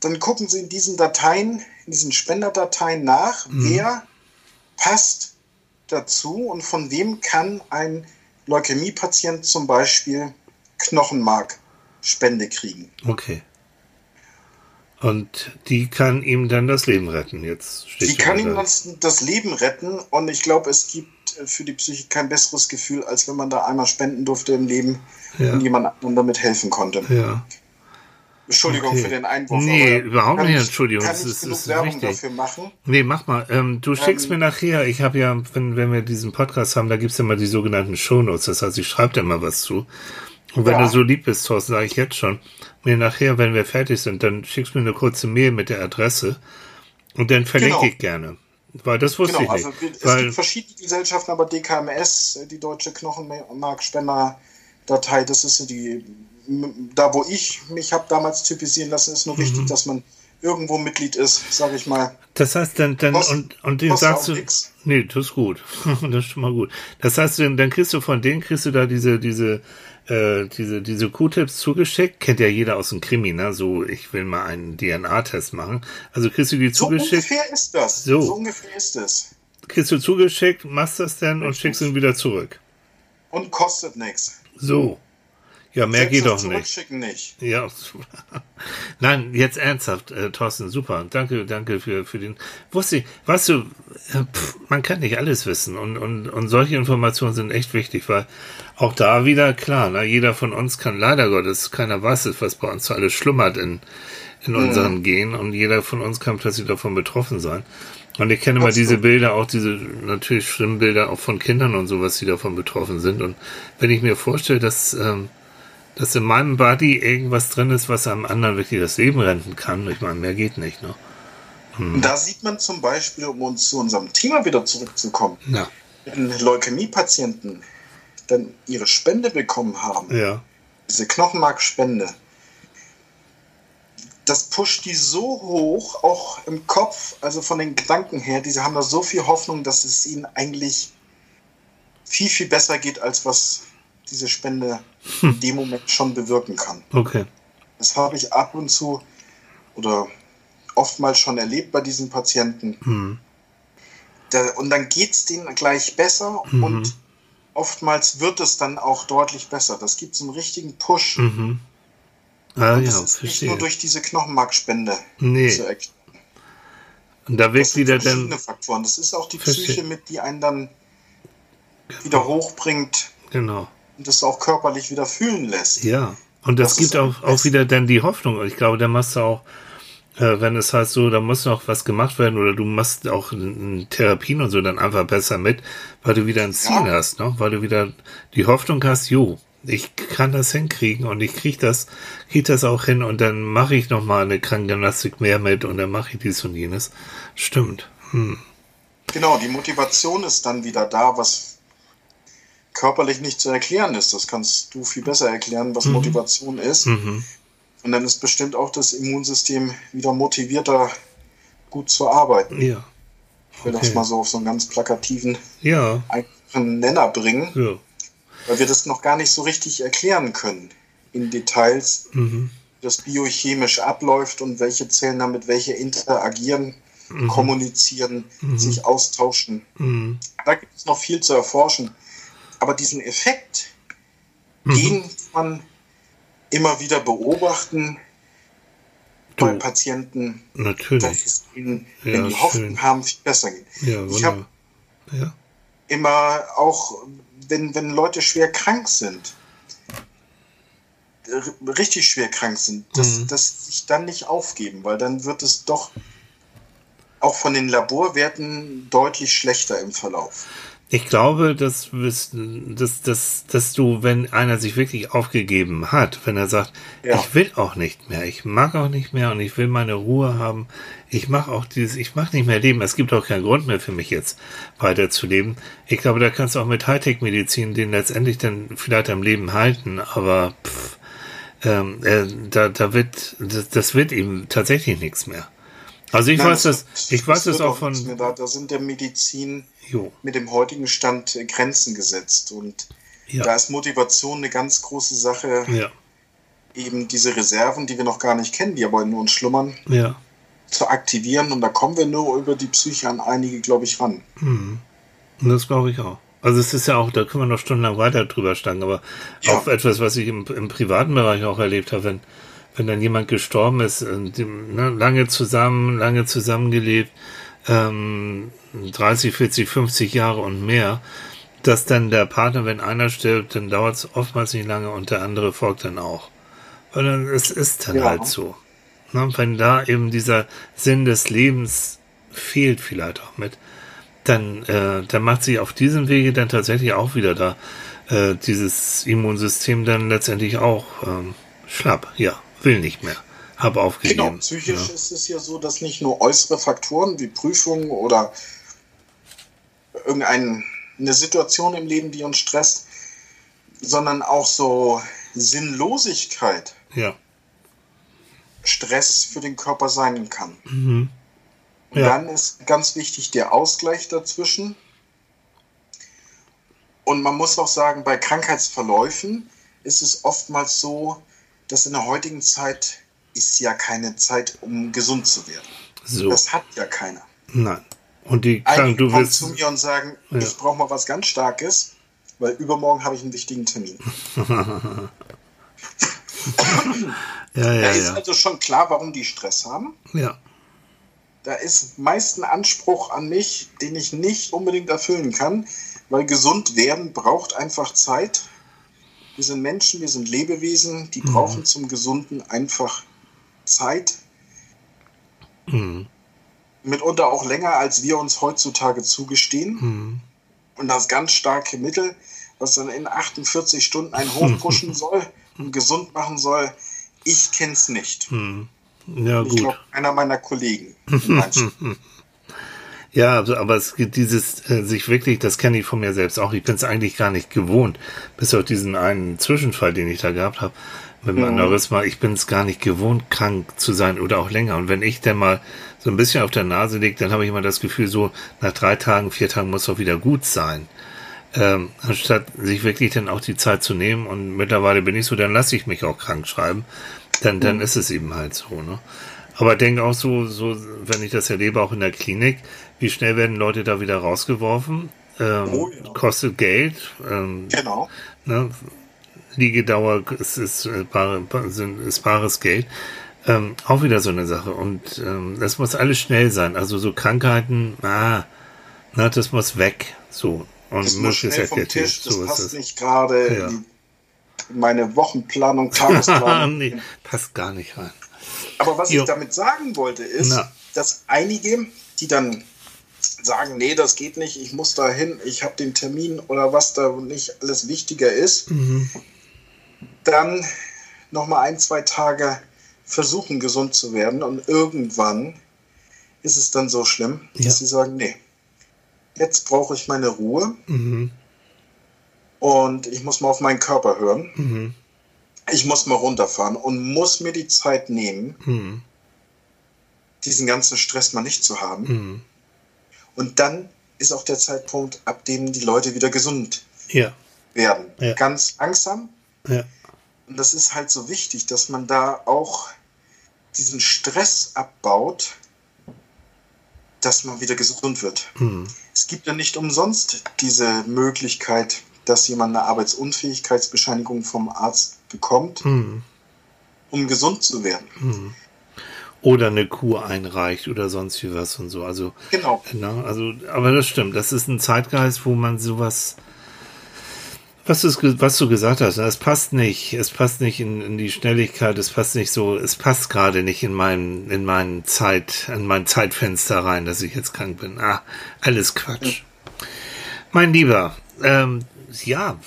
dann gucken Sie in diesen Dateien, in diesen Spenderdateien nach, mhm. wer passt dazu und von wem kann ein Leukämiepatient zum Beispiel Knochenmarkspende kriegen. Okay. Und die kann ihm dann das Leben retten. Jetzt steht die kann ihm das, das Leben retten und ich glaube, es gibt für die Psyche kein besseres Gefühl, als wenn man da einmal spenden durfte im Leben ja. und jemand anderem damit helfen konnte. Ja. Entschuldigung okay. für den Einwurf. Nee, überhaupt nicht, Entschuldigung. Kann das genug ist, Werbung wichtig. dafür machen? Nee, mach mal. Ähm, du schickst ähm, mir nachher, ich habe ja, wenn, wenn wir diesen Podcast haben, da gibt's ja mal die sogenannten Shownotes. Das heißt, ich schreibe da mal was zu. Und wenn ja. du so lieb bist, Thorsten, sage ich jetzt schon, mir nachher, wenn wir fertig sind, dann schickst du mir eine kurze Mail mit der Adresse und dann verlinke genau. ich gerne. Weil das wusste genau, ich nicht. Also, es weil, gibt verschiedene Gesellschaften, aber DKMS, die Deutsche Knochenmarkspender-Datei, das ist die da wo ich mich habe damals typisieren lassen, ist nur mhm. wichtig, dass man irgendwo Mitglied ist, sage ich mal. Das heißt, dann, dann Post, und, und den sagst du, nix. nee, das ist gut, das ist schon mal gut. Das heißt, dann, dann kriegst du von denen, kriegst du da diese, diese, äh, diese, diese Q-Tips zugeschickt, kennt ja jeder aus dem Krimi, ne? So, ich will mal einen DNA-Test machen. Also kriegst du die so zugeschickt. So ungefähr ist das. So. so ungefähr ist es. Kriegst du zugeschickt, machst das dann und schickst ihn wieder zurück. Und kostet nichts. So. Ja, mehr geht doch nicht. nicht. Ja, nein, jetzt ernsthaft, äh, Thorsten, super. Danke, danke für, für den. Wusste ich, weißt du, äh, pff, man kann nicht alles wissen und, und, und solche Informationen sind echt wichtig, weil auch da wieder, klar, na, jeder von uns kann leider Gottes, keiner weiß es, was bei uns so alles schlummert in, in mhm. unseren. Genen und jeder von uns kann plötzlich davon betroffen sein. Und ich kenne mal diese Bilder, auch diese natürlich schlimmen Bilder auch von Kindern und sowas, die davon betroffen sind. Und wenn ich mir vorstelle, dass ähm, dass in meinem Body irgendwas drin ist, was einem anderen wirklich das Leben retten kann. Ich meine, mehr geht nicht. Ne? Hm. Da sieht man zum Beispiel, um uns zu unserem Thema wieder zurückzukommen, ja. wenn Leukämie-Patienten dann ihre Spende bekommen haben, ja. diese Knochenmarkspende, das pusht die so hoch, auch im Kopf, also von den Gedanken her, diese haben da so viel Hoffnung, dass es ihnen eigentlich viel, viel besser geht, als was diese Spende hm. in dem Moment schon bewirken kann. Okay. Das habe ich ab und zu oder oftmals schon erlebt bei diesen Patienten. Mhm. Da, und dann geht es denen gleich besser mhm. und oftmals wird es dann auch deutlich besser. Das gibt so einen richtigen Push. Mhm. Ah, und das ja, ist verstehe. nicht nur durch diese Knochenmarkspende nee. zu erkennen. Und da wirkt wieder dann. verschiedene Faktoren. Das ist auch die verstehe. Psyche mit, die einen dann wieder hochbringt. Genau das auch körperlich wieder fühlen lässt. Ja, und das, das gibt auch, auch wieder dann die Hoffnung. Ich glaube, da machst du auch, äh, wenn es heißt so, da muss noch was gemacht werden oder du machst auch Therapien und so dann einfach besser mit, weil du wieder ein Ziel ja. hast, ne? weil du wieder die Hoffnung hast, jo, ich kann das hinkriegen und ich krieg das, krieg das auch hin und dann mache ich noch mal eine Krankengymnastik mehr mit und dann mache ich dies und jenes. Stimmt. Hm. Genau, die Motivation ist dann wieder da, was körperlich nicht zu erklären ist. Das kannst du viel besser erklären, was mhm. Motivation ist. Mhm. Und dann ist bestimmt auch das Immunsystem wieder motivierter, gut zu arbeiten. Ja. Ich will okay. das mal so auf so einen ganz plakativen ja. Nenner bringen, ja. weil wir das noch gar nicht so richtig erklären können in Details, mhm. wie das biochemisch abläuft und welche Zellen damit welche interagieren, mhm. kommunizieren, mhm. sich austauschen. Mhm. Da gibt es noch viel zu erforschen. Aber diesen Effekt, mhm. den kann man immer wieder beobachten du, bei Patienten, natürlich. dass es ihnen, ja, wenn die Hoffnung haben, viel besser geht. Ja, ich habe ja. immer auch, wenn, wenn Leute schwer krank sind, richtig schwer krank sind, dass, mhm. dass sich dann nicht aufgeben, weil dann wird es doch auch von den Laborwerten deutlich schlechter im Verlauf. Ich glaube, dass, dass, dass, dass du, wenn einer sich wirklich aufgegeben hat, wenn er sagt, ja. ich will auch nicht mehr, ich mag auch nicht mehr und ich will meine Ruhe haben, ich mache auch dieses, ich mache nicht mehr leben, es gibt auch keinen Grund mehr für mich jetzt weiterzuleben. Ich glaube, da kannst du auch mit Hightech-Medizin den letztendlich dann vielleicht am Leben halten, aber pff, ähm, äh, da, da wird, das, das wird ihm tatsächlich nichts mehr. Also ich Nein, weiß das, das, ich weiß das auch von. Da, da sind der Medizin jo. mit dem heutigen Stand Grenzen gesetzt und ja. da ist Motivation eine ganz große Sache. Ja. Eben diese Reserven, die wir noch gar nicht kennen, die aber in uns schlummern, ja. zu aktivieren und da kommen wir nur über die Psyche an einige, glaube ich, ran. Mhm. Das glaube ich auch. Also es ist ja auch, da können wir noch stundenlang weiter drüber stangen, aber ja. auch etwas, was ich im, im privaten Bereich auch erlebt habe, wenn, wenn dann jemand gestorben ist, äh, ne, lange zusammen, lange zusammengelebt, ähm, 30, 40, 50 Jahre und mehr, dass dann der Partner, wenn einer stirbt, dann dauert es oftmals nicht lange und der andere folgt dann auch. Weil dann, es ist dann ja. halt so. Ne, wenn da eben dieser Sinn des Lebens fehlt vielleicht auch mit, dann, äh, dann macht sich auf diesem Wege dann tatsächlich auch wieder da äh, dieses Immunsystem dann letztendlich auch ähm, schlapp. Ja, will nicht mehr. Habe aufgegeben. Genau, psychisch ja. ist es ja so, dass nicht nur äußere Faktoren wie Prüfungen oder irgendeine Situation im Leben, die uns stresst, sondern auch so Sinnlosigkeit. Ja. Stress für den Körper sein kann. Mhm. Und dann ist ganz wichtig der Ausgleich dazwischen. Und man muss auch sagen, bei Krankheitsverläufen ist es oftmals so, dass in der heutigen Zeit ist ja keine Zeit, um gesund zu werden. So. Das hat ja keiner. Nein. Und die Einige du kommen zu mir und sagen, ja. ich brauche mal was ganz Starkes, weil übermorgen habe ich einen wichtigen Termin. ja, ja, da ist ja. also schon klar, warum die Stress haben. Ja da ist meist ein Anspruch an mich, den ich nicht unbedingt erfüllen kann, weil gesund werden braucht einfach Zeit. Wir sind Menschen, wir sind Lebewesen, die mhm. brauchen zum Gesunden einfach Zeit. Mhm. Mitunter auch länger, als wir uns heutzutage zugestehen. Mhm. Und das ganz starke Mittel, was dann in 48 Stunden einen hochpushen soll und gesund machen soll, ich kenne es nicht. Mhm. Ja, ich gut. einer meiner Kollegen. ja, also, aber es gibt dieses, äh, sich wirklich, das kenne ich von mir selbst auch, ich bin es eigentlich gar nicht gewohnt, bis auf diesen einen Zwischenfall, den ich da gehabt habe, mit meinem mhm. Aneurysma, ich bin es gar nicht gewohnt, krank zu sein oder auch länger. Und wenn ich dann mal so ein bisschen auf der Nase liege, dann habe ich immer das Gefühl, so nach drei Tagen, vier Tagen muss doch wieder gut sein. Ähm, anstatt sich wirklich dann auch die Zeit zu nehmen und mittlerweile bin ich so, dann lasse ich mich auch krank schreiben dann, dann mhm. ist es eben halt so, ne? Aber denke auch so, so, wenn ich das erlebe, auch in der Klinik, wie schnell werden Leute da wieder rausgeworfen? Ähm, oh, ja. Kostet Geld. Ähm, genau. Ne? Liegedauer ist, ist, äh, ist bares Geld. Ähm, auch wieder so eine Sache. Und ähm, das muss alles schnell sein. Also so Krankheiten, ah, na, das muss weg. So. Und das muss schnell vom Tisch, das so passt ist nicht gerade ja meine Wochenplanung, Tagesplanung. nee, passt gar nicht rein. Aber was jo. ich damit sagen wollte, ist, Na. dass einige, die dann sagen, nee, das geht nicht, ich muss da hin, ich habe den Termin oder was da nicht alles wichtiger ist, mhm. dann nochmal ein, zwei Tage versuchen, gesund zu werden und irgendwann ist es dann so schlimm, dass ja. sie sagen, nee, jetzt brauche ich meine Ruhe Mhm. und ich muss mal auf meinen Körper hören. Mhm. Ich muss mal runterfahren und muss mir die Zeit nehmen, Mhm. diesen ganzen Stress mal nicht zu haben. Und dann ist auch der Zeitpunkt, ab dem die Leute wieder gesund Ja. werden. Ja. Ganz langsam. Ja. Und das ist halt so wichtig, dass man da auch diesen Stress abbaut, dass man wieder gesund wird. Mhm. Es gibt ja nicht umsonst diese Möglichkeit, dass jemand eine Arbeitsunfähigkeitsbescheinigung vom Arzt bekommt, Mhm. um gesund zu werden. Mhm. Oder eine Kur einreicht oder sonst wie was und so. Also, Genau. na, also, aber das stimmt. Das ist ein Zeitgeist, wo man sowas, was du, was du gesagt hast, ne, es passt nicht. Es passt nicht in, in die Schnelligkeit. Es passt nicht so, es passt gerade nicht in mein, in meinen Zeit, in mein Zeitfenster rein, dass ich jetzt krank bin. Ah, alles Quatsch. Mein Lieber, ähm, ja,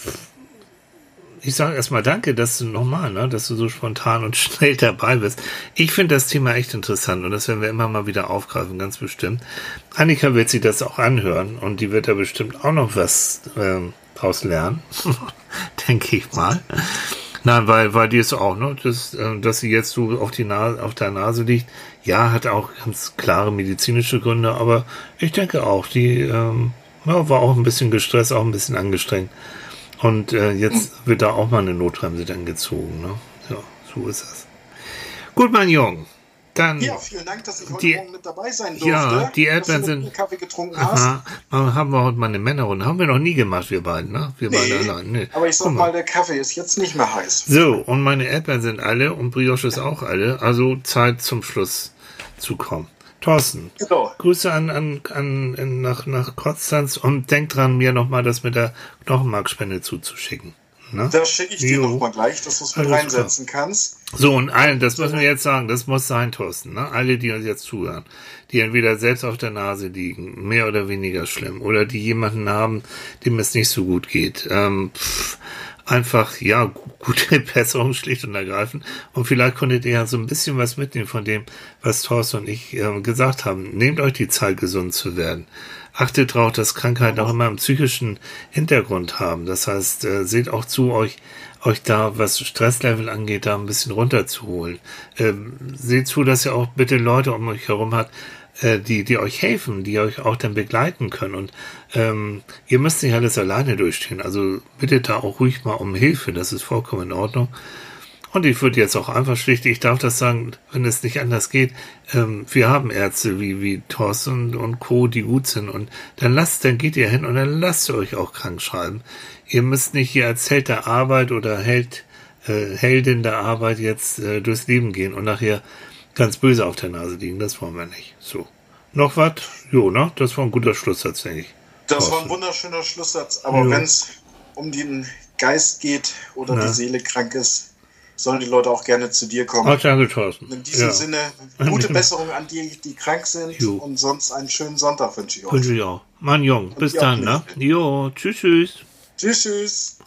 ich sage erstmal danke, dass du nochmal, ne, dass du so spontan und schnell dabei bist. Ich finde das Thema echt interessant und das werden wir immer mal wieder aufgreifen, ganz bestimmt. Annika wird sich das auch anhören und die wird da bestimmt auch noch was ähm, draus lernen, denke ich mal. Nein, weil, weil die ist auch, ne, dass, äh, dass sie jetzt so auf, die Nase, auf der Nase liegt, ja, hat auch ganz klare medizinische Gründe, aber ich denke auch, die ähm, ja, war auch ein bisschen gestresst, auch ein bisschen angestrengt. Und äh, jetzt wird da auch mal eine Notbremse dann gezogen. Ne? Ja, so ist es. Gut, mein Junge. Dann, Ja, vielen Dank, dass ich heute Die- Morgen mit dabei sein durfte. Ja, die Erdbeeren sind- Kaffee getrunken hast. aha, mal- haben wir heute mal eine Männerrunde. Haben wir noch nie gemacht, wir beiden, ne? Wir beide Nee, allein. Nee. aber ich sag mal, der Kaffee ist jetzt nicht mehr heiß. So, und meine Erdbeeren sind alle und Brioche ist auch alle. Also Zeit zum Schluss zu kommen. Thorsten, Genau. Grüße an, an, an, nach, nach Konstanz und denk dran, mir nochmal das mit der Knochenmarkspende zuzuschicken. Ne? Das schicke ich dir nochmal gleich, dass du es mit Alles reinsetzen kannst. So, und allen, das müssen wir jetzt sagen, das muss sein, Thorsten, ne? Alle, die uns jetzt zuhören, die entweder selbst auf der Nase liegen, mehr oder weniger schlimm, oder die jemanden haben, dem es nicht so gut geht. Ähm, pff, einfach, ja, gu- gute Besserung schlicht und ergreifend. Und vielleicht konntet ihr ja so ein bisschen was mitnehmen von dem, was Thorsten und ich äh, gesagt haben. Nehmt euch die Zeit, gesund zu werden. Achtet darauf, dass Krankheiten auch immer einen psychischen Hintergrund haben. Das heißt, äh, seht auch zu, euch, euch da, was Stresslevel angeht, da ein bisschen runterzuholen. Ähm, seht zu, dass ihr auch bitte Leute um euch herum habt, äh, die, die euch helfen, die euch auch dann begleiten können. Und ähm, ihr müsst nicht alles alleine durchstehen. Also bittet da auch ruhig mal um Hilfe. Das ist vollkommen in Ordnung. Und ich würde jetzt auch einfach schlicht, ich darf das sagen, wenn es nicht anders geht, ähm, wir haben Ärzte wie, wie Thorsten und Co., die gut sind. Und dann lasst, dann geht ihr hin und dann lasst ihr euch auch krank schreiben. Ihr müsst nicht hier als Held der Arbeit oder Held, äh, Heldin der Arbeit jetzt äh, durchs Leben gehen und nachher ganz böse auf der Nase liegen. Das wollen wir nicht. So. Noch was? Jo, ne? Das war ein guter Schlusssatz, denke ich. Das war ein wunderschöner Schlusssatz. Aber wenn es um den Geist geht oder Na. die Seele krank ist, sollen die Leute auch gerne zu dir kommen. Ach, danke, Thorsten. In diesem Ja. Sinne, gute Besserung an die, die krank sind. Jo. Und sonst einen schönen Sonntag wünsche ich euch. Wünsche ich auch. Mann, Jung, bis dann, ne? Jo, tschüss, tschüss. Tschüss, tschüss.